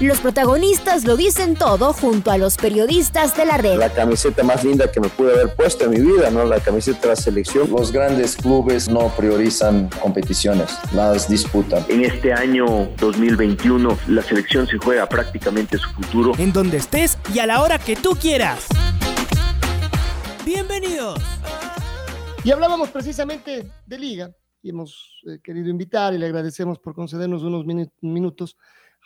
Los protagonistas lo dicen todo junto a los periodistas de la red. La camiseta más linda que me pude haber puesto en mi vida, ¿no? La camiseta de la selección. Los grandes clubes no priorizan competiciones, las disputan. En este año 2021 la selección se juega prácticamente su futuro. En donde estés y a la hora que tú quieras. Bienvenidos. Y hablábamos precisamente de liga y hemos eh, querido invitar y le agradecemos por concedernos unos minutos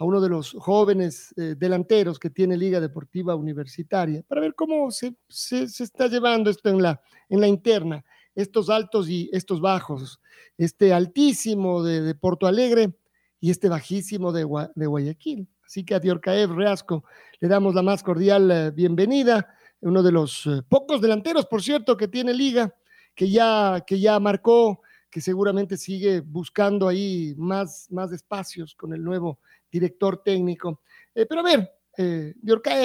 a uno de los jóvenes eh, delanteros que tiene Liga Deportiva Universitaria, para ver cómo se, se, está llevando esto en la, en la interna, estos altos y estos bajos, este altísimo de, de Porto Alegre y este bajísimo de, de Guayaquil. Así que a Diorcaev Reasco le damos la más cordial eh, bienvenida, uno de los eh, pocos delanteros, por cierto, que tiene Liga, que ya, que ya marcó, que seguramente sigue buscando ahí más, más espacios con el nuevo director técnico. Eh, pero a ver, eh,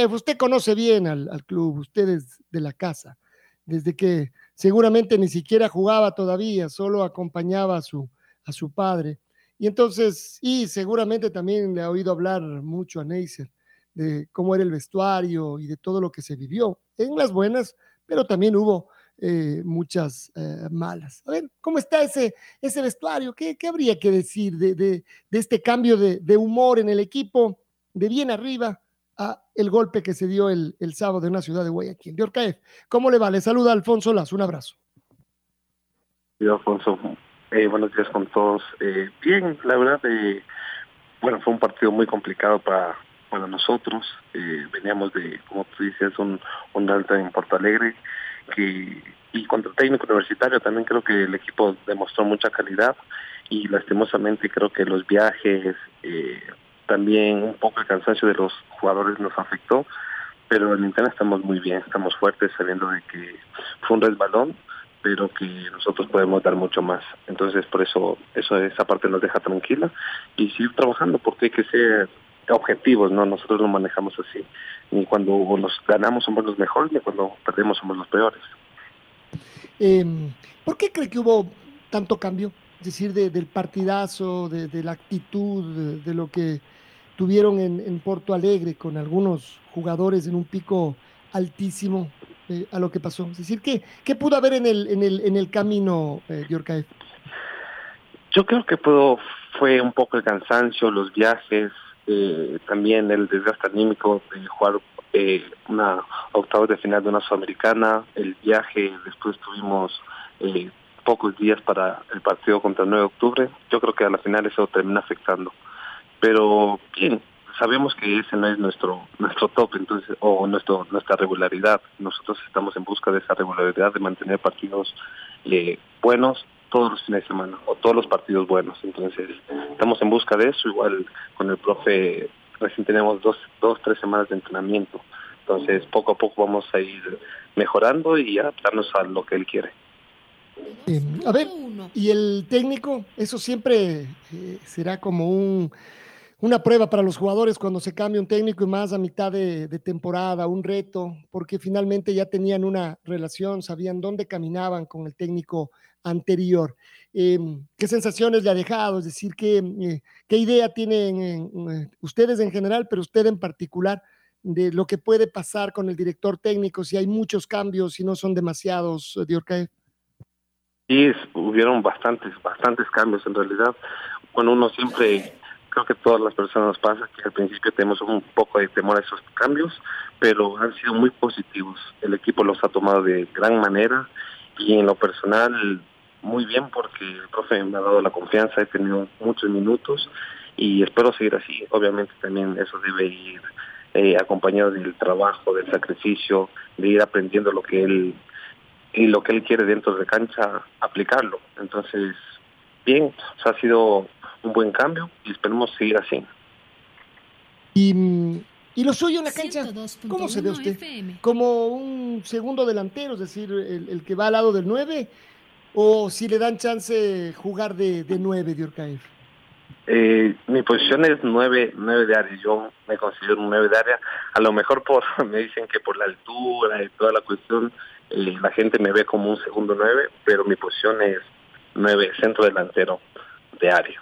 usted conoce bien al, club, usted es de la casa, desde que seguramente ni siquiera jugaba todavía, solo acompañaba a su, a su padre. Y entonces, y seguramente también le ha oído hablar mucho a Neisser de cómo era el vestuario y de todo lo que se vivió, en las buenas, pero también hubo eh, muchas eh, malas. A ver, ¿cómo está ese, ese vestuario? ¿Qué, qué habría que decir de, de, de este cambio de, de, humor en el equipo, de bien arriba a el golpe que se dio el, el sábado en la ciudad de Guayaquil? De Orcaef, ¿cómo le va? Le saluda Alfonso Lazo, un abrazo. Alfonso, eh, buenos días con todos. bien, la verdad, bueno, fue un partido muy complicado para, para nosotros. veníamos de, como tú dices, un, un alta en Porto Alegre que y contra técnico universitario también creo que el equipo demostró mucha calidad y lastimosamente creo que los viajes eh, también un poco el cansancio de los jugadores nos afectó pero en internet estamos muy bien estamos fuertes sabiendo de que fue un resbalón pero que nosotros podemos dar mucho más. Entonces por eso eso esa parte nos deja tranquila y seguir trabajando porque hay que ser objetivos no nosotros lo manejamos así ni cuando nos ganamos somos los mejores, ni cuando perdemos somos los peores. Em, ¿Por qué cree que hubo tanto cambio? Es decir, del partidazo, de, la actitud, de, lo que tuvieron en, Porto Alegre con algunos jugadores en un pico altísimo eh, a lo que pasó. Es decir, ¿qué, qué pudo haber en el, en el, en el camino, eh, Yo creo que pudo, fue un poco el cansancio, los viajes, eh, también el desgaste anímico de jugar eh, una octava de final de una sudamericana, el viaje, después tuvimos eh, pocos días para el partido contra el 9 de octubre, yo creo que a la final eso termina afectando. Pero bien, sabemos que ese no es nuestro nuestro top entonces o nuestra regularidad nosotros estamos en busca de esa regularidad de mantener partidos buenos todos los fines de semana o todos los partidos buenos. Entonces, estamos en busca de eso. Igual con el profe, recién tenemos dos, dos, tres semanas de entrenamiento. Entonces, poco a poco vamos a ir mejorando y adaptarnos a lo que él quiere. Eh, a ver, ¿y el técnico? Eso siempre eh, será como un una prueba para los jugadores cuando se cambia un técnico y más a mitad de, temporada, un reto, porque finalmente ya tenían una relación, sabían dónde caminaban con el técnico anterior. Em, ¿Qué sensaciones le ha dejado? Es decir, ¿qué, eh, qué idea tienen eh, ustedes en general, pero usted en particular, de lo que puede pasar con el director técnico si hay muchos cambios y no son demasiados, Diorcae? Sí, hubieron bastantes, bastantes cambios en realidad. Bueno, uno siempre creo que todas las personas nos pasa que al principio tenemos un poco de temor a esos cambios, pero han sido muy positivos. El equipo los ha tomado de gran manera y en lo personal muy bien porque el profe me ha dado la confianza, he tenido muchos minutos y espero seguir así. Obviamente también eso debe ir eh, acompañado del trabajo, del sacrificio, de ir aprendiendo lo que él y lo que él quiere dentro de cancha, aplicarlo. Entonces, bien, ha sido un buen cambio y esperemos seguir así. Y mm, ¿Y lo suyo en la cancha? ¿Cómo se ve usted? ¿Como un segundo delantero, es decir, el, que va al lado del 9? ¿O si le dan chance jugar de, de 9 de? Eh, mi posición es 9, 9 de área. Yo me considero un 9 de área. A lo mejor por me dicen que por la altura y toda la cuestión, eh, la gente me ve como un segundo 9, pero mi posición es 9, centro delantero de área.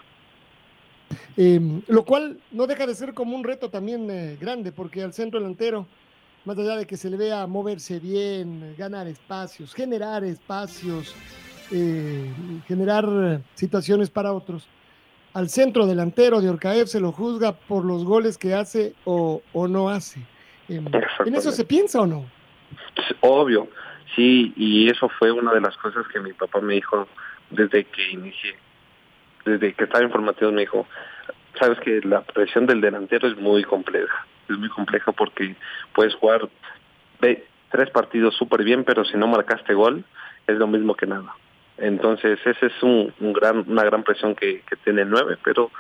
Eh, lo cual no deja de ser como un reto también eh, grande, porque al centro delantero, más allá de que se le vea moverse bien, ganar espacios, generar espacios, eh, generar situaciones para otros, al centro delantero de Orcaev se lo juzga por los goles que hace o, o no hace. Em, ¿En eso se piensa o no? Obvio, sí, y eso fue una de las cosas que mi papá me dijo desde que inicié, desde que estaba informativo me dijo, sabes que la presión del delantero es muy compleja, es muy compleja porque puedes jugar tres partidos súper bien, pero si no marcaste gol, es lo mismo que nada. Entonces, esa es un, gran, una gran presión que, tiene el 9, pero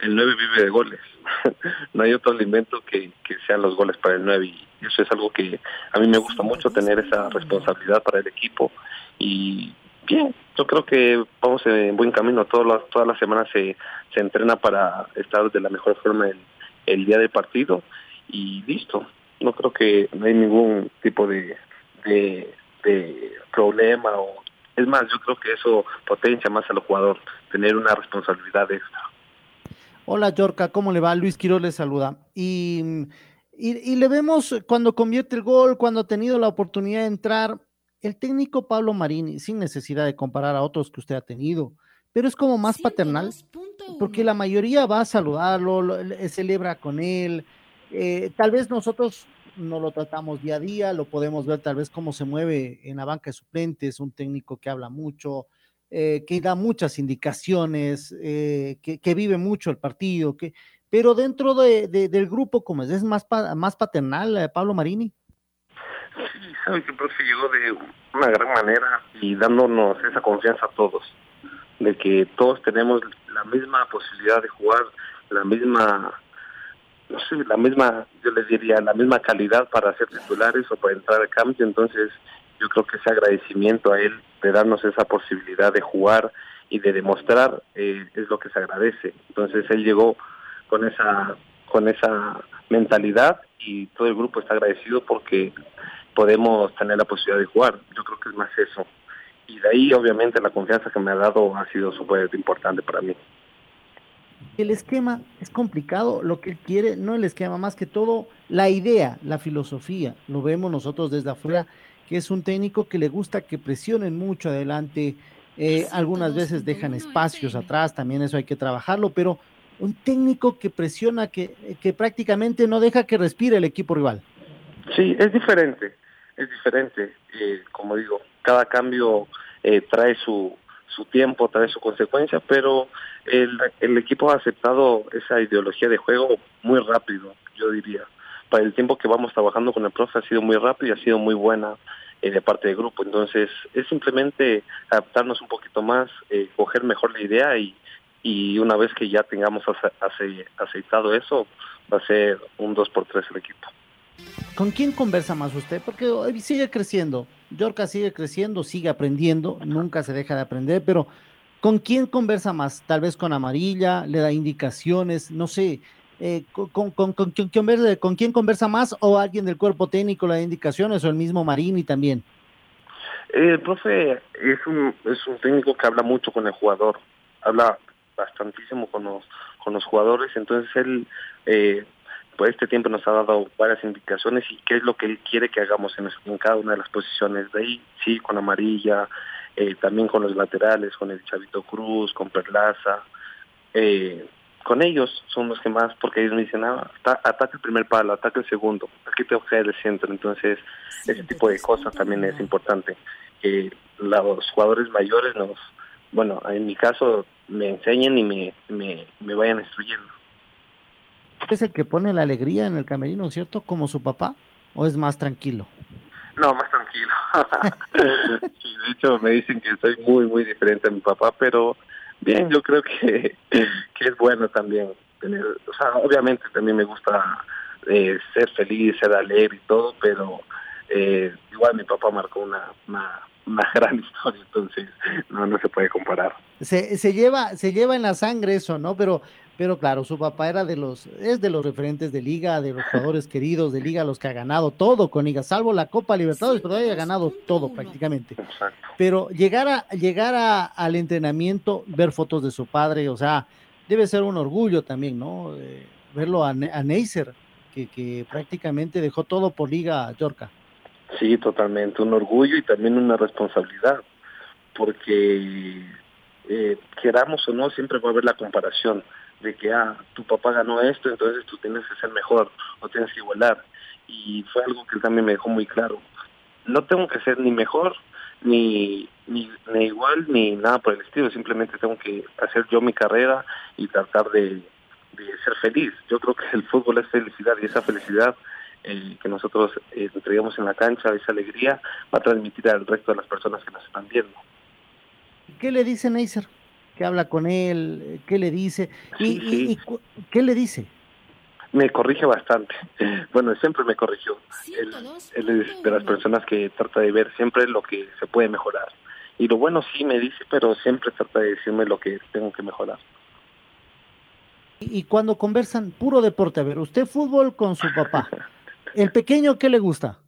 el 9 vive de goles. no hay otro alimento que, que sean los goles para el 9 y eso es algo que a mí me gusta mucho tener esa responsabilidad para el equipo y bien, yo creo que vamos en buen camino. Todas las, todas las semanas se, se entrena para estar de la mejor forma el, día del partido y listo. No creo que no hay ningún tipo de, de, problema o es más, yo creo que eso potencia más al jugador, tener una responsabilidad extra. Hola, Yorka, ¿cómo le va? Luis Quiroz le saluda. Y, y, le vemos cuando convierte el gol, cuando ha tenido la oportunidad de entrar, el técnico Pablo Marini, sin necesidad de comparar a otros que usted ha tenido, pero es como más paternal, porque la mayoría va a saludarlo, lo, celebra con él. Eh, tal vez nosotros no lo tratamos día a día, lo podemos ver tal vez cómo se mueve en la banca de suplentes, un técnico que habla mucho, eh, que da muchas indicaciones, eh, que, que, vive mucho el partido, que, pero dentro de, de, del grupo, como es, es más, más paternal, eh, Pablo Marini. Sí, sabe que profe llegó de una gran manera y dándonos esa confianza a todos, de que todos tenemos la misma posibilidad de jugar, la misma, no sé, la misma, yo les diría, la misma calidad para ser titulares o para entrar al cambio, entonces yo creo que ese agradecimiento a él de darnos esa posibilidad de jugar y de demostrar eh, es lo que se agradece. Entonces él llegó con esa con esa mentalidad y todo el grupo está agradecido porque podemos tener la posibilidad de jugar. Yo creo que es más eso. Y de ahí, obviamente, la confianza que me ha dado ha sido súper importante para mí. El esquema es complicado, lo que él quiere, no el esquema, más que todo la idea, la filosofía. Lo vemos nosotros desde afuera, que es un técnico que le gusta que presionen mucho adelante, eh, algunas veces dejan espacios atrás, también eso hay que trabajarlo, pero un técnico que presiona, que, que prácticamente no deja que respire el equipo rival. Sí, es diferente, es diferente. Eh, como digo, cada cambio eh, trae su, su tiempo, trae su consecuencia, pero el, el equipo ha aceptado esa ideología de juego muy rápido, yo diría. Para el tiempo que vamos trabajando con el profe ha sido muy rápido y ha sido muy buena eh, de parte del grupo. Entonces, es simplemente adaptarnos un poquito más, eh, coger mejor la idea y, y una vez que ya tengamos ace aceitado eso, va a ser un 2 por 3 el equipo. ¿Con quién conversa más usted? Porque hoy sigue creciendo, Yorka sigue creciendo, sigue aprendiendo, nunca se deja de aprender, pero ¿con quién conversa más? Tal vez con Amarilla, le da indicaciones, no sé, eh, con, con, con, con, quién conversa más o alguien del cuerpo técnico le da indicaciones o el mismo Marini también. El profe es un, es un técnico que habla mucho con el jugador, habla bastantísimo con los, con los jugadores, entonces él eh, por este tiempo nos ha dado varias indicaciones y qué es lo que él quiere que hagamos en, en cada una de las posiciones. De ahí, sí, con amarilla, eh, también con los laterales, con el Chavito Cruz, con Perlaza. Eh, con ellos son los que más, porque ellos me dicen, ah, ataca el primer palo, ataca el segundo, aquí te que el centro. Entonces, ese tipo de cosas también es importante. Que los jugadores mayores nos, bueno, en mi caso, me enseñen y me, me, me vayan instruyendo es el que pone la alegría en el camerino, ¿cierto? Como su papá, o es más tranquilo? No, más tranquilo. sí, de hecho, me dicen que soy muy, muy diferente a mi papá, pero bien, yo creo que, que es bueno también tener, o sea, obviamente también me gusta eh, ser feliz, ser alegre y todo, pero eh, igual mi papá marcó una, una, una gran historia, entonces no, no se puede comparar. Se, se, lleva, se lleva en la sangre eso, ¿no? Pero, pero claro, su papá era de los, es de los referentes de liga, de los jugadores queridos de liga, los que ha ganado todo con liga, salvo la Copa Libertadores, pero ahí ha ganado todo prácticamente. Exacto. Pero llegar a, llegar a, al entrenamiento, ver fotos de su padre, o sea, debe ser un orgullo también, ¿no? Eh, verlo a, a Neisser, que, que prácticamente dejó todo por liga, Yorca. Sí, totalmente, un orgullo y también una responsabilidad, porque eh, queramos o no, siempre va a haber la comparación de que, ah, tu papá ganó esto, entonces tú tienes que ser mejor o tienes que igualar. Y fue algo que él también me dejó muy claro. No tengo que ser ni mejor, ni, ni, ni igual, ni nada por el estilo, simplemente tengo que hacer yo mi carrera y tratar de, ser feliz. Yo creo que el fútbol es felicidad y esa felicidad eh, que nosotros eh, entregamos en la cancha, esa alegría, va a transmitir al resto de las personas que nos están viendo. ¿Qué le dice Neisser? ¿Qué habla con él? ¿Qué le dice? ¿Y, Sí, y- y qué le dice? Me corrige bastante. Bueno, siempre me corrigió. Él, él es de las personas que trata de ver siempre lo que se puede mejorar. Y lo bueno sí me dice, pero siempre trata de decirme lo que tengo que mejorar. Y, y cuando conversan, puro deporte, a ver, usted fútbol con su papá. ¿El pequeño qué le gusta?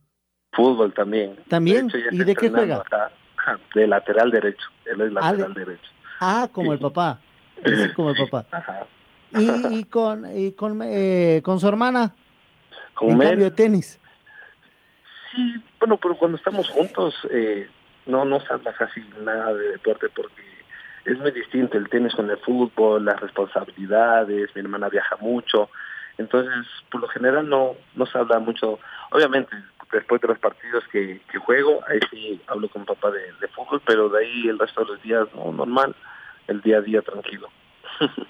Fútbol también. ¿También? De hecho, ya ¿Y de qué juega? acá, De lateral derecho. Él es Ah, de- lateral derecho. Ah, como el papá. Como el papá. Ajá. Y, y con, y con, eh, con su hermana, Con en cambio de tenis. Sí, bueno, pero cuando estamos juntos eh, no no se habla casi nada de deporte porque es muy distinto el tenis con el fútbol, las responsabilidades, mi hermana viaja mucho, entonces por lo general no no se habla mucho, obviamente después de los partidos que, que juego, ahí sí hablo con papá de, de fútbol, pero de ahí el resto de los días no normal, el día a día tranquilo.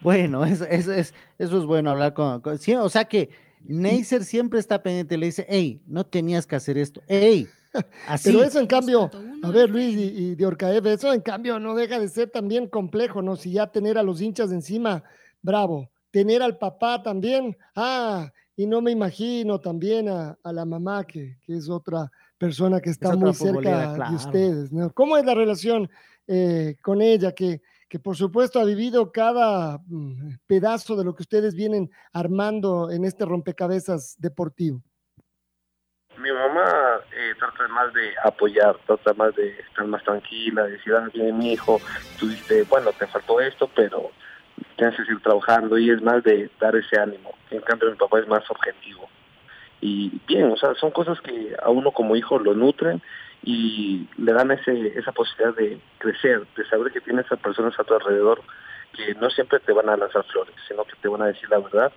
Bueno, eso, eso, es, eso es bueno hablar con, con- sí, o sea que Neisser siempre está pendiente, le dice, hey, no tenías que hacer esto, hey, así. Pero eso en cambio, a ver Luis y, y de Orcaev, eso en cambio no deja de ser también complejo, ¿no? Si ya tener a los hinchas encima, bravo. Tener al papá también, ah, y no me imagino también a, a la mamá, que, que es otra persona que está muy cerca claro. de ustedes, ¿no? ¿Cómo es la relación eh, con ella? Que, que por supuesto ha vivido cada mm, pedazo de lo que ustedes vienen armando en este rompecabezas deportivo. Mi mamá eh, trata más de apoyar, trata más de estar más tranquila, de decir, ah, bien, mi hijo, tuviste, bueno, te faltó esto, pero tienes que seguir trabajando y es más de dar ese ánimo. En cambio, mi papá es más objetivo. Y bien, o sea, son cosas que a uno como hijo lo nutren y le dan ese, esa posibilidad de crecer, de saber que tienes a personas a tu alrededor que no siempre te van a lanzar flores, sino que te van a decir la verdad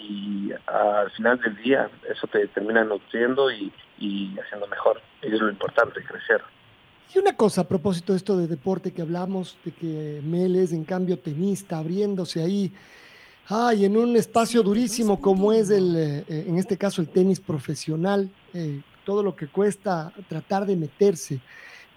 y al final del día eso te termina nutriendo y, y haciendo mejor. Y es lo importante, crecer. Y una cosa a propósito de esto de deporte que hablamos, de que Mel es en cambio tenista, abriéndose ahí, ay, en un espacio durísimo como es el, eh, eh, en este caso el tenis profesional, eh, todo lo que cuesta tratar de meterse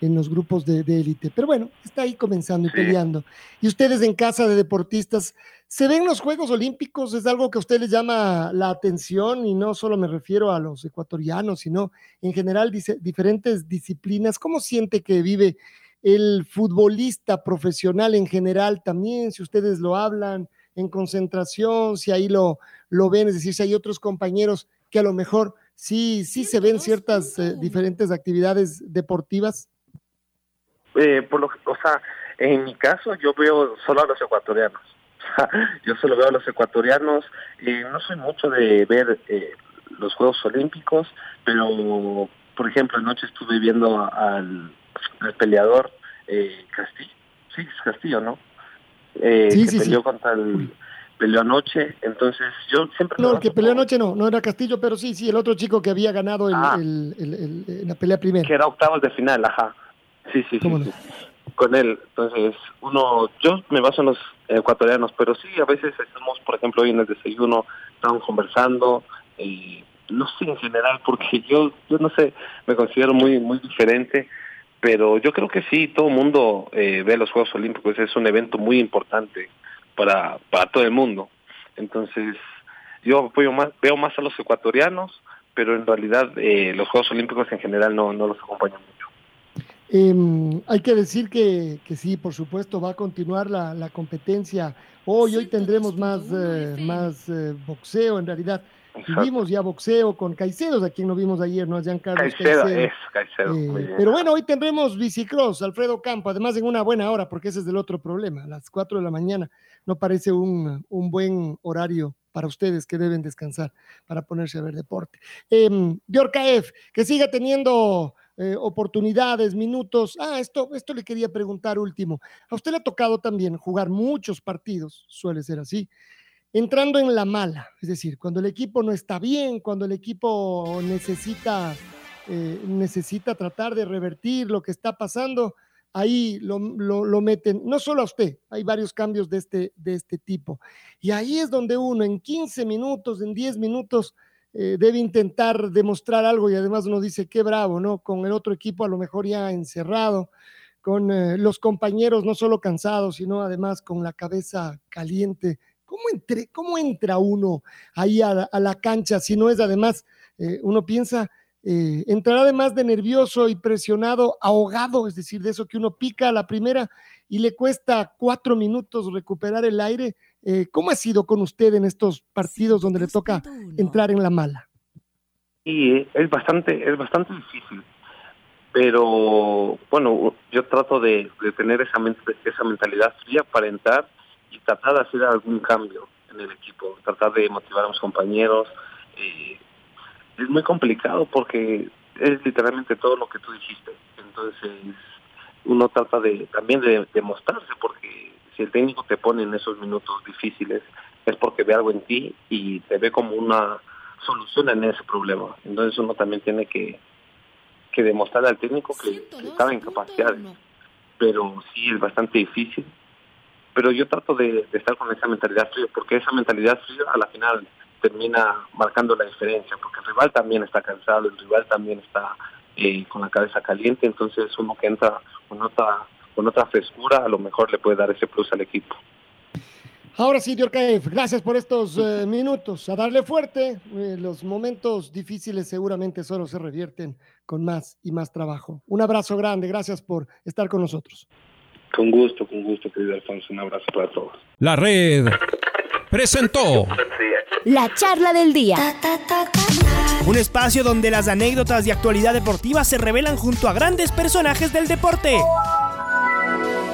en los grupos de élite. Pero bueno, está ahí comenzando y Sí. peleando. Y ustedes en casa de deportistas, ¿se ven los Juegos Olímpicos? ¿Es algo que a ustedes les llama la atención? Y no solo me refiero a los ecuatorianos, sino en general dice, diferentes disciplinas. ¿Cómo siente que vive el futbolista profesional en general también? Si ustedes lo hablan en concentración, si ahí lo, lo ven, es decir, si hay otros compañeros que a lo mejor sí, sí se ven ciertas eh, diferentes actividades deportivas. Eh, por lo que- o sea, en mi caso yo veo solo a los ecuatorianos. yo solo veo a los ecuatorianos. eh, no soy mucho de ver eh, los Juegos Olímpicos, pero por ejemplo anoche estuve viendo al, al peleador eh, Castillo. Sí, es Castillo, ¿no? Eh, Sí, que sí, sí. peleó contra el peleó anoche, entonces yo siempre No, el que peleó anoche no, no era Castillo, pero sí, sí, el otro chico que había ganado el, Ah. el- el- el- en la pelea primera. que era octavos de final, ajá. Sí, sí, sí, ¿Cómo no? sí. Con él. Entonces, uno, yo me baso en los ecuatorianos, pero sí, a veces estamos, por ejemplo, hoy en el desayuno, estamos conversando, y no sé en general, porque yo, yo no sé, me considero muy, muy diferente, pero yo creo que sí, todo el mundo eh, ve los Juegos Olímpicos, es un evento muy importante para, para todo el mundo. Entonces, yo apoyo más, veo más a los ecuatorianos, pero en realidad eh, los Juegos Olímpicos en general no, no los acompañan. Eh, hay que decir que, que, sí, por supuesto, va a continuar la, la competencia. Hoy, hoy tendremos más, eh, más eh, boxeo en realidad. Exacto. Vimos ya boxeo con Caicedo, a quien no vimos ayer, ¿no? Giancarlo Caicedo. Caicedo. Es, Caicedo. Eh, pero bueno, hoy tendremos bicicross, Alfredo Campo, además en una buena hora, porque ese es el otro problema. A las 4 de la mañana no parece un, un buen horario para ustedes que deben descansar para ponerse a ver deporte. Eh, que siga teniendo eh, oportunidades, minutos. Ah, esto, esto le quería preguntar último. A usted le ha tocado también jugar muchos partidos, suele ser así, entrando en la mala, es decir, cuando el equipo no está bien, cuando el equipo necesita, eh, necesita tratar de revertir lo que está pasando, ahí lo, lo, lo, meten, no solo a usted, hay varios cambios de este, de este tipo. Y ahí es donde uno en 15 minutos, en 10 minutos, eh, debe intentar demostrar algo y además uno dice, qué bravo, ¿no? Con el otro equipo a lo mejor ya encerrado, con eh, los compañeros no solo cansados, sino además con la cabeza caliente. ¿Cómo, entre, cómo entra uno ahí a, la cancha si no es además, eh, uno piensa, eh, entrar además de nervioso y presionado, ahogado, es decir, de eso que uno pica a la primera y le cuesta cuatro minutos recuperar el aire? Eh, ¿Cómo ha sido con usted en estos partidos donde le toca entrar en la mala? Y es bastante, es bastante difícil, pero bueno, yo trato de, de tener esa, esa mentalidad fría para entrar y tratar de hacer algún cambio en el equipo, tratar de motivar a mis compañeros. Eh, es muy complicado porque es literalmente todo lo que tú dijiste. Entonces, uno trata de también de, de mostrarse porque si el técnico te pone en esos minutos difíciles es porque ve algo en ti y te ve como una solución en ese problema. Entonces uno también tiene que, que demostrarle al técnico que, que estaba en capacidades. Pero sí es bastante difícil. Pero yo trato de, de, estar con esa mentalidad fría, porque esa mentalidad fría a la final termina marcando la diferencia, porque el rival también está cansado, el rival también está eh, con la cabeza caliente, entonces uno que entra con otra con otra frescura, a lo mejor le puede dar ese plus al equipo. Ahora sí, Diorcaef, gracias por estos eh, minutos. A darle fuerte. Eh, los momentos difíciles seguramente solo se revierten con más y más trabajo. Un abrazo grande. Gracias por estar con nosotros. Con gusto, con gusto, querido Alfonso. Un abrazo para todos. La red presentó la charla del día. Un espacio donde las anécdotas de actualidad deportiva se revelan junto a grandes personajes del deporte.